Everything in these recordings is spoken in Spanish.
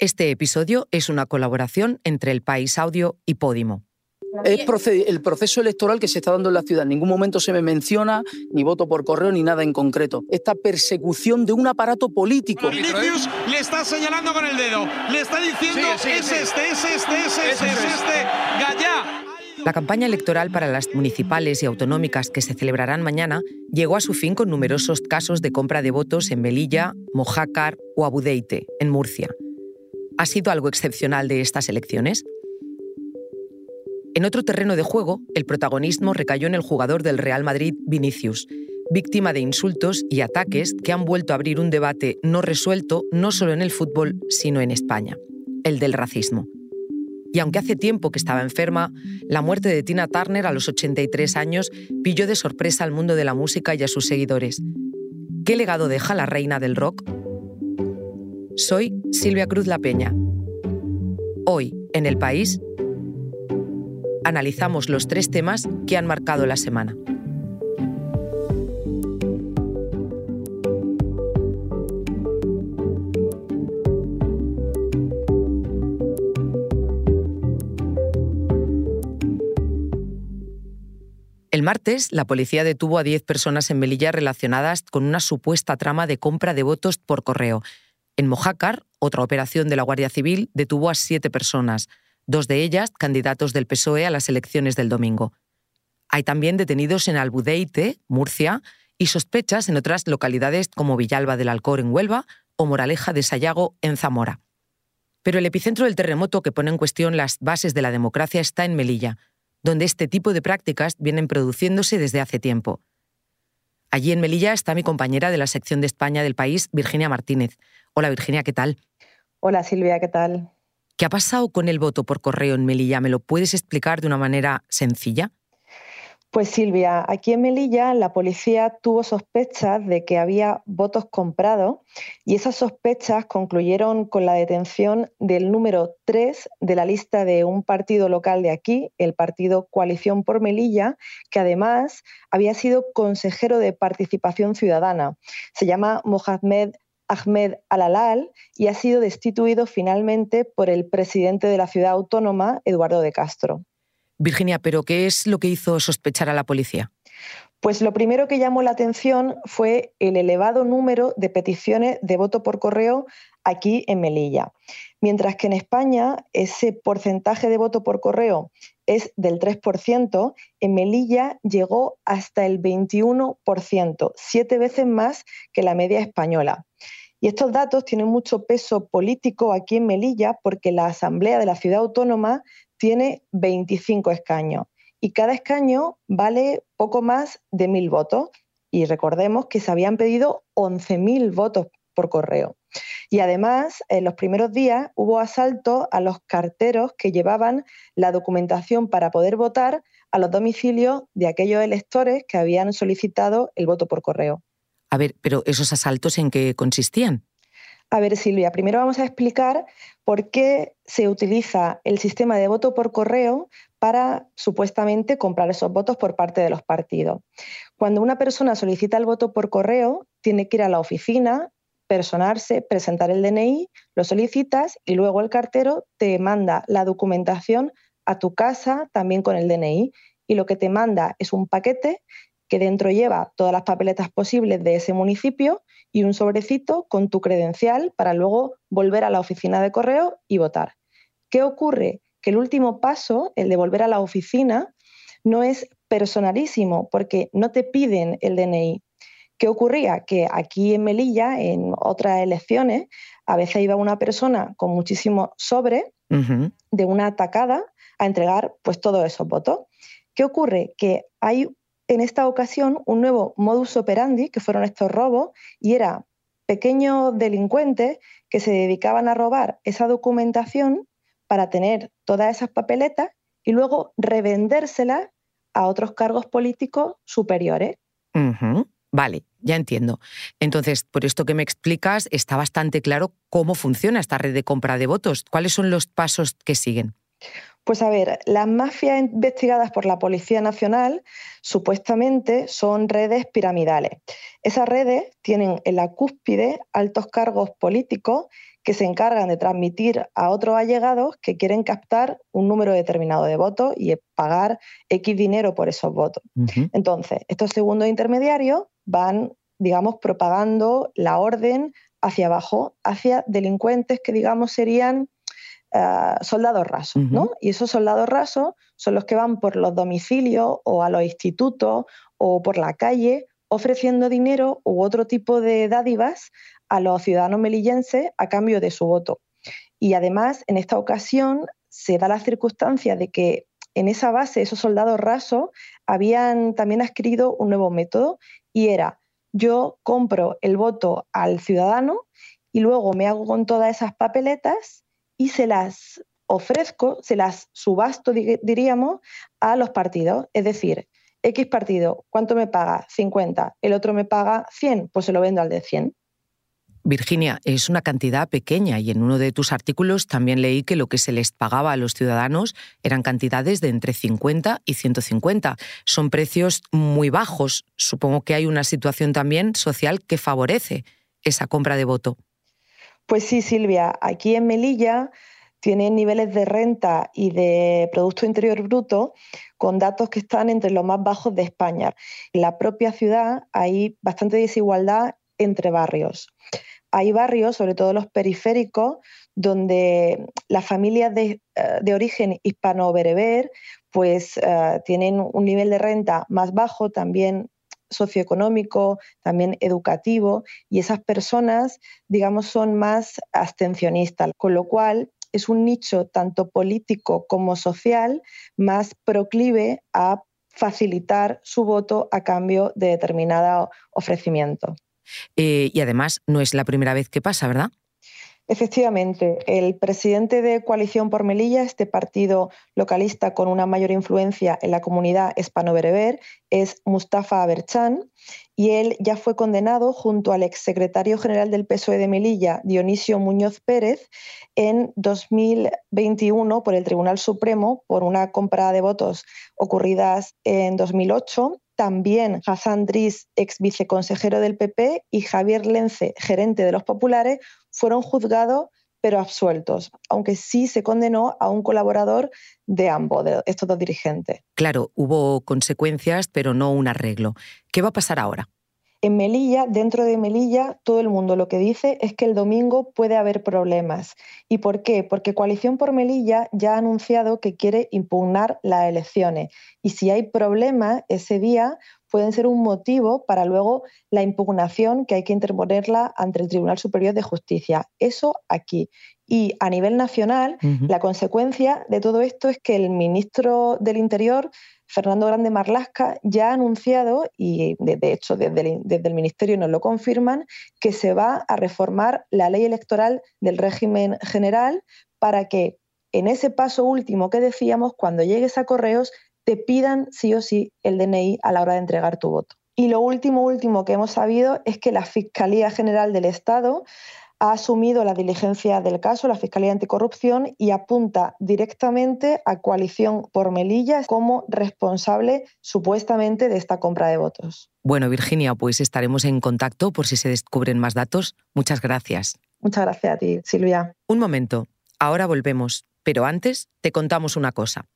Este episodio es una colaboración entre El País Audio y Podimo. Es el proceso electoral que se está dando en la ciudad. En ningún momento se me menciona ni voto por correo ni nada en concreto. Esta persecución de un aparato político. Vinicius le está señalando con el dedo. Le está diciendo es este, es este, es este, es este, es este. Gallá. La campaña electoral para las municipales y autonómicas que se celebrarán mañana llegó a su fin con numerosos casos de compra de votos en Melilla, Mojácar o Abudeite, en Murcia. ¿Ha sido algo excepcional de estas elecciones? En otro terreno de juego, el protagonismo recayó en el jugador del Real Madrid, Vinicius, víctima de insultos y ataques que han vuelto a abrir un debate no resuelto no solo en el fútbol, sino en España, el del racismo. Y aunque hace tiempo que estaba enferma, la muerte de Tina Turner a los 83 años pilló de sorpresa al mundo de la música y a sus seguidores. ¿Qué legado deja la reina del rock? Soy Silvia Cruz La Peña. Hoy, en el país, analizamos los tres temas que han marcado la semana. El martes, la policía detuvo a 10 personas en Melilla relacionadas con una supuesta trama de compra de votos por correo en Mojácar, otra operación de la Guardia Civil detuvo a siete personas, dos de ellas candidatos del PSOE a las elecciones del domingo. Hay también detenidos en Albudeite, Murcia, y sospechas en otras localidades como Villalba del Alcor en Huelva o Moraleja de Sayago en Zamora. Pero el epicentro del terremoto que pone en cuestión las bases de la democracia está en Melilla, donde este tipo de prácticas vienen produciéndose desde hace tiempo. Allí en Melilla está mi compañera de la sección de España del país, Virginia Martínez. Hola Virginia, ¿qué tal? Hola Silvia, ¿qué tal? ¿Qué ha pasado con el voto por correo en Melilla? ¿Me lo puedes explicar de una manera sencilla? Pues Silvia, aquí en Melilla la policía tuvo sospechas de que había votos comprados y esas sospechas concluyeron con la detención del número 3 de la lista de un partido local de aquí, el partido Coalición por Melilla, que además había sido consejero de participación ciudadana. Se llama Mohamed Ahmed Alalal y ha sido destituido finalmente por el presidente de la ciudad autónoma, Eduardo de Castro. Virginia, ¿pero qué es lo que hizo sospechar a la policía? Pues lo primero que llamó la atención fue el elevado número de peticiones de voto por correo aquí en Melilla. Mientras que en España ese porcentaje de voto por correo es del 3%, en Melilla llegó hasta el 21%, siete veces más que la media española. Y estos datos tienen mucho peso político aquí en Melilla porque la Asamblea de la Ciudad Autónoma tiene 25 escaños y cada escaño vale poco más de mil votos. Y recordemos que se habían pedido 11.000 votos por correo. Y además, en los primeros días hubo asalto a los carteros que llevaban la documentación para poder votar a los domicilios de aquellos electores que habían solicitado el voto por correo. A ver, pero esos asaltos en qué consistían? A ver, Silvia, primero vamos a explicar por qué se utiliza el sistema de voto por correo para supuestamente comprar esos votos por parte de los partidos. Cuando una persona solicita el voto por correo, tiene que ir a la oficina, personarse, presentar el DNI, lo solicitas y luego el cartero te manda la documentación a tu casa también con el DNI y lo que te manda es un paquete que dentro lleva todas las papeletas posibles de ese municipio y un sobrecito con tu credencial para luego volver a la oficina de correo y votar. ¿Qué ocurre? Que el último paso, el de volver a la oficina, no es personalísimo porque no te piden el DNI. ¿Qué ocurría? Que aquí en Melilla, en otras elecciones, a veces iba una persona con muchísimo sobre de una atacada a entregar pues todos esos votos. ¿Qué ocurre? Que hay en esta ocasión un nuevo modus operandi, que fueron estos robos, y era pequeños delincuentes que se dedicaban a robar esa documentación para tener todas esas papeletas y luego revendérselas a otros cargos políticos superiores. Vale, ya entiendo. Entonces, por esto que me explicas, está bastante claro cómo funciona esta red de compra de votos. ¿Cuáles son los pasos que siguen? Pues a ver, las mafias investigadas por la Policía Nacional supuestamente son redes piramidales. Esas redes tienen en la cúspide altos cargos políticos que se encargan de transmitir a otros allegados que quieren captar un número determinado de votos y pagar X dinero por esos votos. Entonces, estos segundos intermediarios van, digamos, propagando la orden hacia abajo, hacia delincuentes que, digamos, serían eh, soldados rasos, ¿no? Y esos soldados rasos son los que van por los domicilios o a los institutos o por la calle ofreciendo dinero u otro tipo de dádivas a los ciudadanos melillenses a cambio de su voto. Y además, en esta ocasión, se da la circunstancia de que en esa base esos soldados rasos habían también adquirido un nuevo método y era yo compro el voto al ciudadano y luego me hago con todas esas papeletas y se las ofrezco, se las subasto, diríamos, a los partidos. Es decir, X partido, ¿cuánto me paga? 50. El otro me paga 100, pues se lo vendo al de 100. Virginia, es una cantidad pequeña y en uno de tus artículos también leí que lo que se les pagaba a los ciudadanos eran cantidades de entre 50 y 150. Son precios muy bajos. Supongo que hay una situación también social que favorece esa compra de voto. Pues sí, Silvia, aquí en Melilla tienen niveles de renta y de Producto Interior Bruto con datos que están entre los más bajos de España. En la propia ciudad hay bastante desigualdad entre barrios. Hay barrios, sobre todo los periféricos, donde las familias de, eh, origen hispano-bereber pues, eh, tienen un nivel de renta más bajo, también socioeconómico, también educativo, y esas personas, digamos, son más abstencionistas, con lo cual es un nicho tanto político como social más proclive a facilitar su voto a cambio de determinado ofrecimiento. Eh, y además no es la primera vez que pasa, ¿verdad? Efectivamente, el presidente de Coalición por Melilla, este partido localista con una mayor influencia en la comunidad hispano-bereber, es Mustafa Aberchan, y él ya fue condenado junto al exsecretario general del PSOE de Melilla, Dionisio Muñoz Pérez, en 2021 por el Tribunal Supremo por una compra de votos ocurridas en 2008 también Hassan Driss, ex viceconsejero del PP, y Javier Lence, gerente de los populares, fueron juzgados pero absueltos, aunque sí se condenó a un colaborador de ambos, de estos dos dirigentes. Claro, hubo consecuencias, pero no un arreglo. ¿Qué va a pasar ahora? En Melilla, dentro de Melilla, todo el mundo lo que dice es que el domingo puede haber problemas. ¿Y por qué? Porque Coalición por Melilla ya ha anunciado que quiere impugnar las elecciones. Y si hay problemas ese día, pueden ser un motivo para luego la impugnación que hay que interponerla ante el Tribunal Superior de Justicia. Eso aquí. Y a nivel nacional, la consecuencia de todo esto es que el ministro del Interior, Fernando Grande Marlasca, ya ha anunciado, y de, hecho desde el, desde el Ministerio nos lo confirman, que se va a reformar la ley electoral del régimen general para que en ese paso último que decíamos, cuando llegues a correos, te pidan sí o sí el DNI a la hora de entregar tu voto. Y lo último, último que hemos sabido es que la Fiscalía General del Estado ha asumido la diligencia del caso, la Fiscalía Anticorrupción, y apunta directamente a Coalición por Melilla como responsable supuestamente de esta compra de votos. Bueno, Virginia, pues estaremos en contacto por si se descubren más datos. Muchas gracias. Muchas gracias a ti, Silvia. Un momento, ahora volvemos, pero antes te contamos una cosa.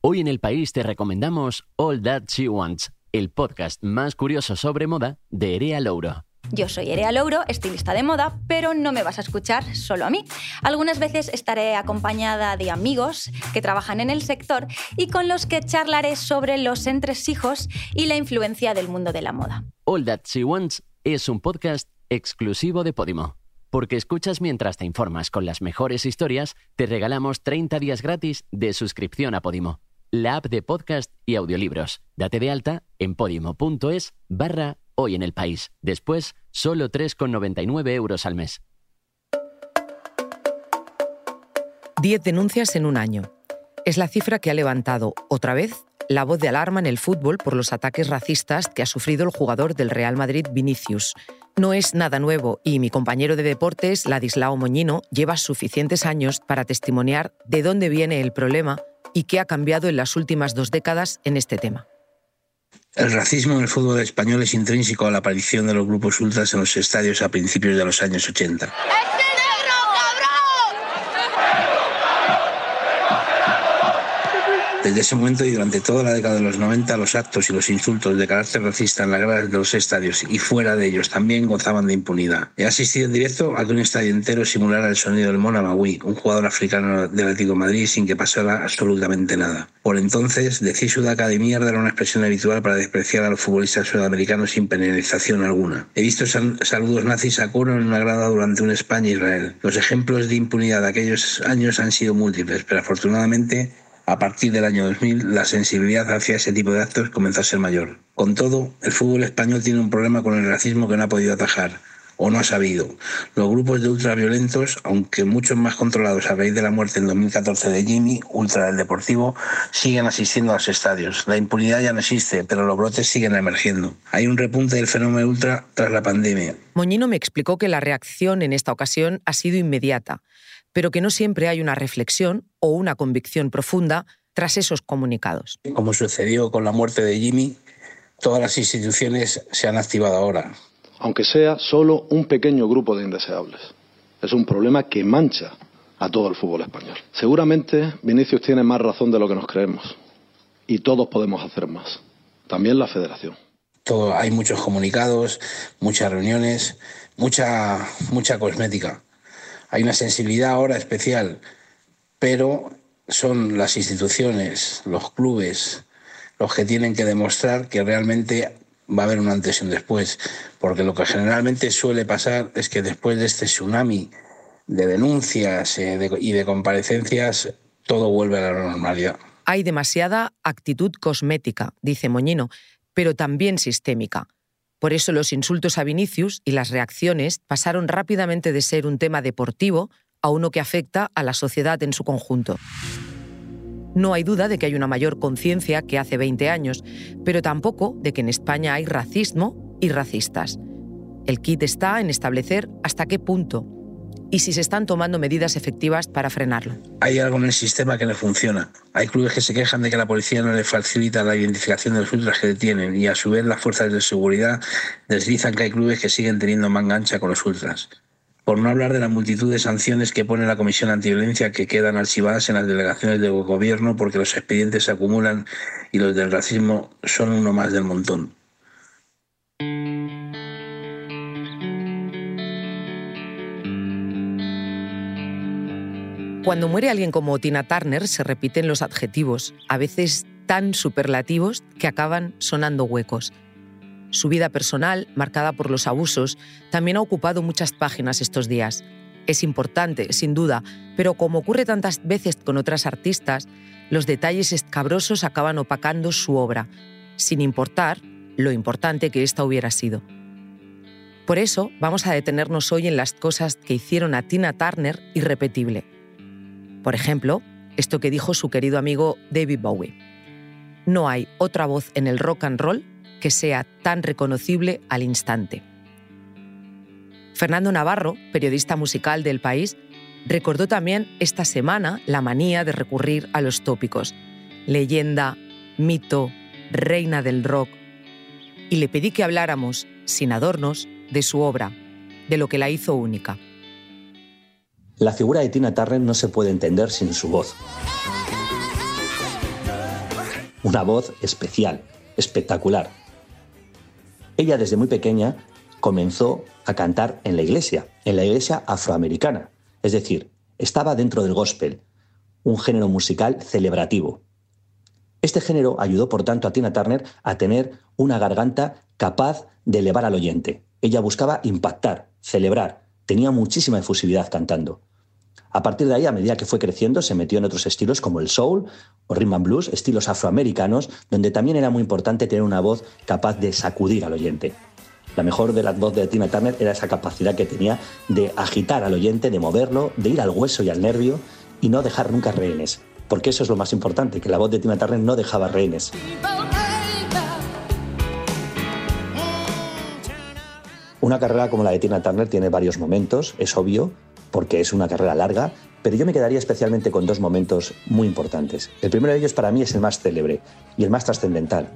Hoy en el país te recomendamos All That She Wants, el podcast más curioso sobre moda de Erea Louro. Yo soy Erea Louro, estilista de moda, pero no me vas a escuchar solo a mí. Algunas veces estaré acompañada de amigos que trabajan en el sector y con los que charlaré sobre los entresijos y la influencia del mundo de la moda. All That She Wants es un podcast exclusivo de Podimo. Porque escuchas mientras te informas con las mejores historias, te regalamos 30 días gratis de suscripción a Podimo, la app de podcast y audiolibros. Date de alta en podimo.es barra hoy en el país. Después, solo 3,99 euros al mes. 10 denuncias en un año. Es la cifra que ha levantado, otra vez, la voz de alarma en el fútbol por los ataques racistas que ha sufrido el jugador del Real Madrid Vinicius. No es nada nuevo y mi compañero de deportes, Ladislao Moñino, lleva suficientes años para testimoniar de dónde viene el problema y qué ha cambiado en las últimas dos décadas en este tema. El racismo en el fútbol español es intrínseco a la aparición de los grupos ultras en los estadios a principios de los años 80. Desde ese momento y durante toda la década de los 90, los actos y los insultos de carácter racista en las gradas de los estadios y fuera de ellos también gozaban de impunidad. He asistido en directo a que un estadio entero simulara el sonido del Mona Maui, un jugador africano del Atlético Madrid, sin que pasara absolutamente nada. Por entonces, decir sudaca de mierda era una expresión habitual para despreciar a los futbolistas sudamericanos sin penalización alguna. He visto saludos nazis a coro en una grada durante un España-Israel. Los ejemplos de impunidad de aquellos años han sido múltiples, pero afortunadamente a partir del año 2000, la sensibilidad hacia ese tipo de actos comenzó a ser mayor. Con todo, el fútbol español tiene un problema con el racismo que no ha podido atajar o no ha sabido. Los grupos de ultraviolentos, aunque muchos más controlados a raíz de la muerte en 2014 de Jimmy, ultra del Deportivo, siguen asistiendo a los estadios. La impunidad ya no existe, pero los brotes siguen emergiendo. Hay un repunte del fenómeno ultra tras la pandemia. Moñino me explicó que la reacción en esta ocasión ha sido inmediata pero que no siempre hay una reflexión o una convicción profunda tras esos comunicados. Como sucedió con la muerte de Jimmy, todas las instituciones se han activado ahora. Aunque sea solo un pequeño grupo de indeseables. Es un problema que mancha a todo el fútbol español. Seguramente Vinicius tiene más razón de lo que nos creemos. Y todos podemos hacer más. También la federación. Todo, hay muchos comunicados, muchas reuniones, mucha, mucha cosmética. Hay una sensibilidad ahora especial, pero son las instituciones, los clubes, los que tienen que demostrar que realmente va a haber un antes y un después. Porque lo que generalmente suele pasar es que después de este tsunami de denuncias eh, y de comparecencias, todo vuelve a la normalidad. Hay demasiada actitud cosmética, dice Moñino, pero también sistémica. Por eso los insultos a Vinicius y las reacciones pasaron rápidamente de ser un tema deportivo a uno que afecta a la sociedad en su conjunto. No hay duda de que hay una mayor conciencia que hace 20 años, pero tampoco de que en España hay racismo y racistas. El kit está en establecer hasta qué punto y si se están tomando medidas efectivas para frenarlo. Hay algo en el sistema que no funciona. Hay clubes que se quejan de que la policía no le facilita la identificación de los ultras que detienen y a su vez las fuerzas de seguridad deslizan que hay clubes que siguen teniendo manga con los ultras. Por no hablar de la multitud de sanciones que pone la Comisión Antiviolencia que quedan archivadas en las delegaciones del gobierno porque los expedientes se acumulan y los del racismo son uno más del montón. Cuando muere alguien como Tina Turner se repiten los adjetivos, a veces tan superlativos que acaban sonando huecos. Su vida personal, marcada por los abusos, también ha ocupado muchas páginas estos días. Es importante, sin duda, pero como ocurre tantas veces con otras artistas, los detalles escabrosos acaban opacando su obra, sin importar lo importante que ésta hubiera sido. Por eso vamos a detenernos hoy en las cosas que hicieron a Tina Turner irrepetible. Por ejemplo, esto que dijo su querido amigo David Bowie. No hay otra voz en el rock and roll que sea tan reconocible al instante. Fernando Navarro, periodista musical del país, recordó también esta semana la manía de recurrir a los tópicos, leyenda, mito, reina del rock, y le pedí que habláramos, sin adornos, de su obra, de lo que la hizo única. La figura de Tina Turner no se puede entender sin su voz. Una voz especial, espectacular. Ella desde muy pequeña comenzó a cantar en la iglesia, en la iglesia afroamericana. Es decir, estaba dentro del gospel, un género musical celebrativo. Este género ayudó, por tanto, a Tina Turner a tener una garganta capaz de elevar al oyente. Ella buscaba impactar, celebrar, tenía muchísima efusividad cantando. A partir de ahí, a medida que fue creciendo, se metió en otros estilos como el soul o rhythm and blues, estilos afroamericanos, donde también era muy importante tener una voz capaz de sacudir al oyente. La mejor de las voces de Tina Turner era esa capacidad que tenía de agitar al oyente, de moverlo, de ir al hueso y al nervio y no dejar nunca rehenes. Porque eso es lo más importante, que la voz de Tina Turner no dejaba rehenes. Una carrera como la de Tina Turner tiene varios momentos, es obvio, porque es una carrera larga, pero yo me quedaría especialmente con dos momentos muy importantes. El primero de ellos para mí es el más célebre y el más trascendental,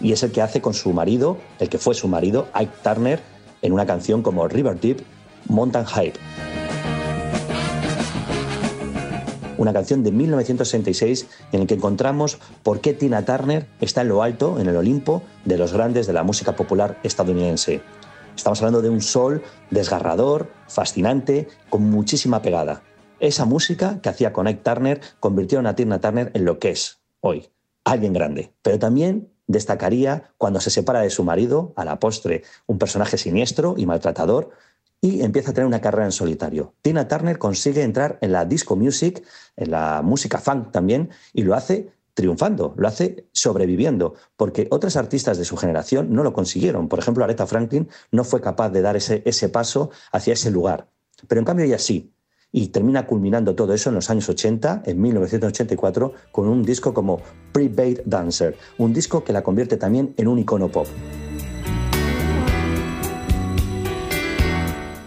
y es el que hace con su marido, el que fue su marido, Ike Turner, en una canción como River Deep, Mountain Hype. una canción de 1966 en la que encontramos por qué Tina Turner está en lo alto, en el Olimpo, de los grandes de la música popular estadounidense. Estamos hablando de un sol desgarrador, fascinante, con muchísima pegada. Esa música que hacía con Ike Turner convirtió a Tina Turner en lo que es hoy, alguien grande. Pero también destacaría cuando se separa de su marido, a la postre, un personaje siniestro y maltratador, y empieza a tener una carrera en solitario. Tina Turner consigue entrar en la disco music, en la música funk también, y lo hace triunfando, lo hace sobreviviendo, porque otras artistas de su generación no lo consiguieron. Por ejemplo, Aretha Franklin no fue capaz de dar ese, ese paso hacia ese lugar. Pero en cambio ella sí, y termina culminando todo eso en los años 80, en 1984, con un disco como Pre-Bait Dancer, un disco que la convierte también en un icono pop.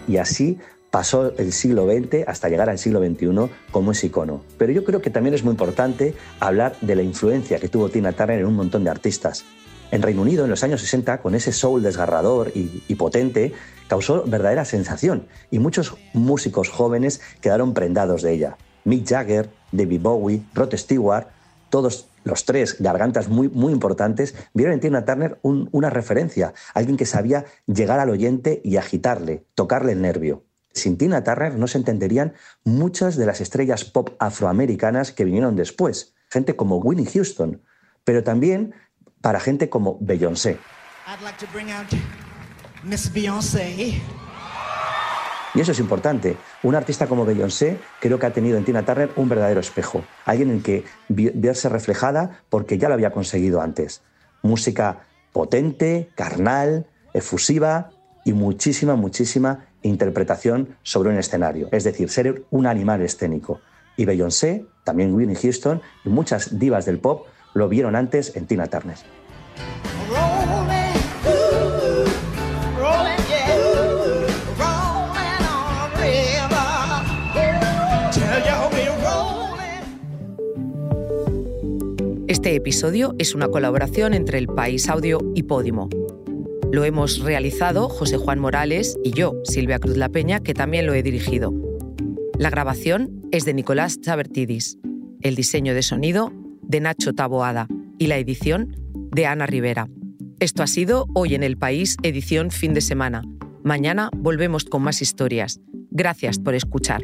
Y así pasó el siglo XX hasta llegar al siglo XXI como ese icono. Pero yo creo que también es muy importante hablar de la influencia que tuvo Tina Turner en un montón de artistas. En Reino Unido, en los años 60, con ese soul desgarrador y, y potente, causó verdadera sensación y muchos músicos jóvenes quedaron prendados de ella. Mick Jagger, David Bowie, Rod Stewart, todos los tres gargantas muy, muy importantes, vieron en Tina Turner una referencia, alguien que sabía llegar al oyente y agitarle, tocarle el nervio. Sin Tina Turner no se entenderían muchas de las estrellas pop afroamericanas que vinieron después, gente como Winnie Houston, pero también para gente como Beyoncé. Y eso es importante. Un artista como Beyoncé creo que ha tenido en Tina Turner un verdadero espejo. Alguien en que verse reflejada porque ya lo había conseguido antes. Música potente, carnal, efusiva y muchísima, muchísima interpretación sobre un escenario. Es decir, ser un animal escénico. Y Beyoncé, también Winnie Houston y muchas divas del pop lo vieron antes en Tina Turner. Este episodio es una colaboración entre El País Audio y Podimo. Lo hemos realizado José Juan Morales y yo, Silvia Cruz La Peña, que también lo he dirigido. La grabación es de Nicolás Chabertidis, el diseño de sonido de Nacho Taboada y la edición de Ana Rivera. Esto ha sido Hoy en el País, edición fin de semana. Mañana volvemos con más historias. Gracias por escuchar.